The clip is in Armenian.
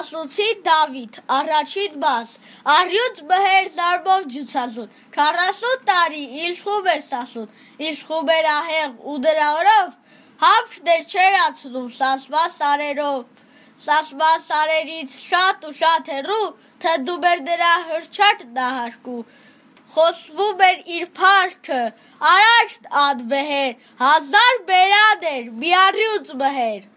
Ասուցի Դավիթ, առաջին մաս, առյուծ բհեր զարմով ջուցասուն, 40 տարի իշխում էր սասուն, իշխում էր ահեղ ու դրա օրով, համքներ չեր ացնում սասմա սարերով, սասմա սարերից շատ ու շատ հեռու, թնդում էր նրա հրճատ նահարկու, խոսվում էր իր փառքը, արաշտ անվեհեր, հազար բերան էր, մի առյուծ բհեր։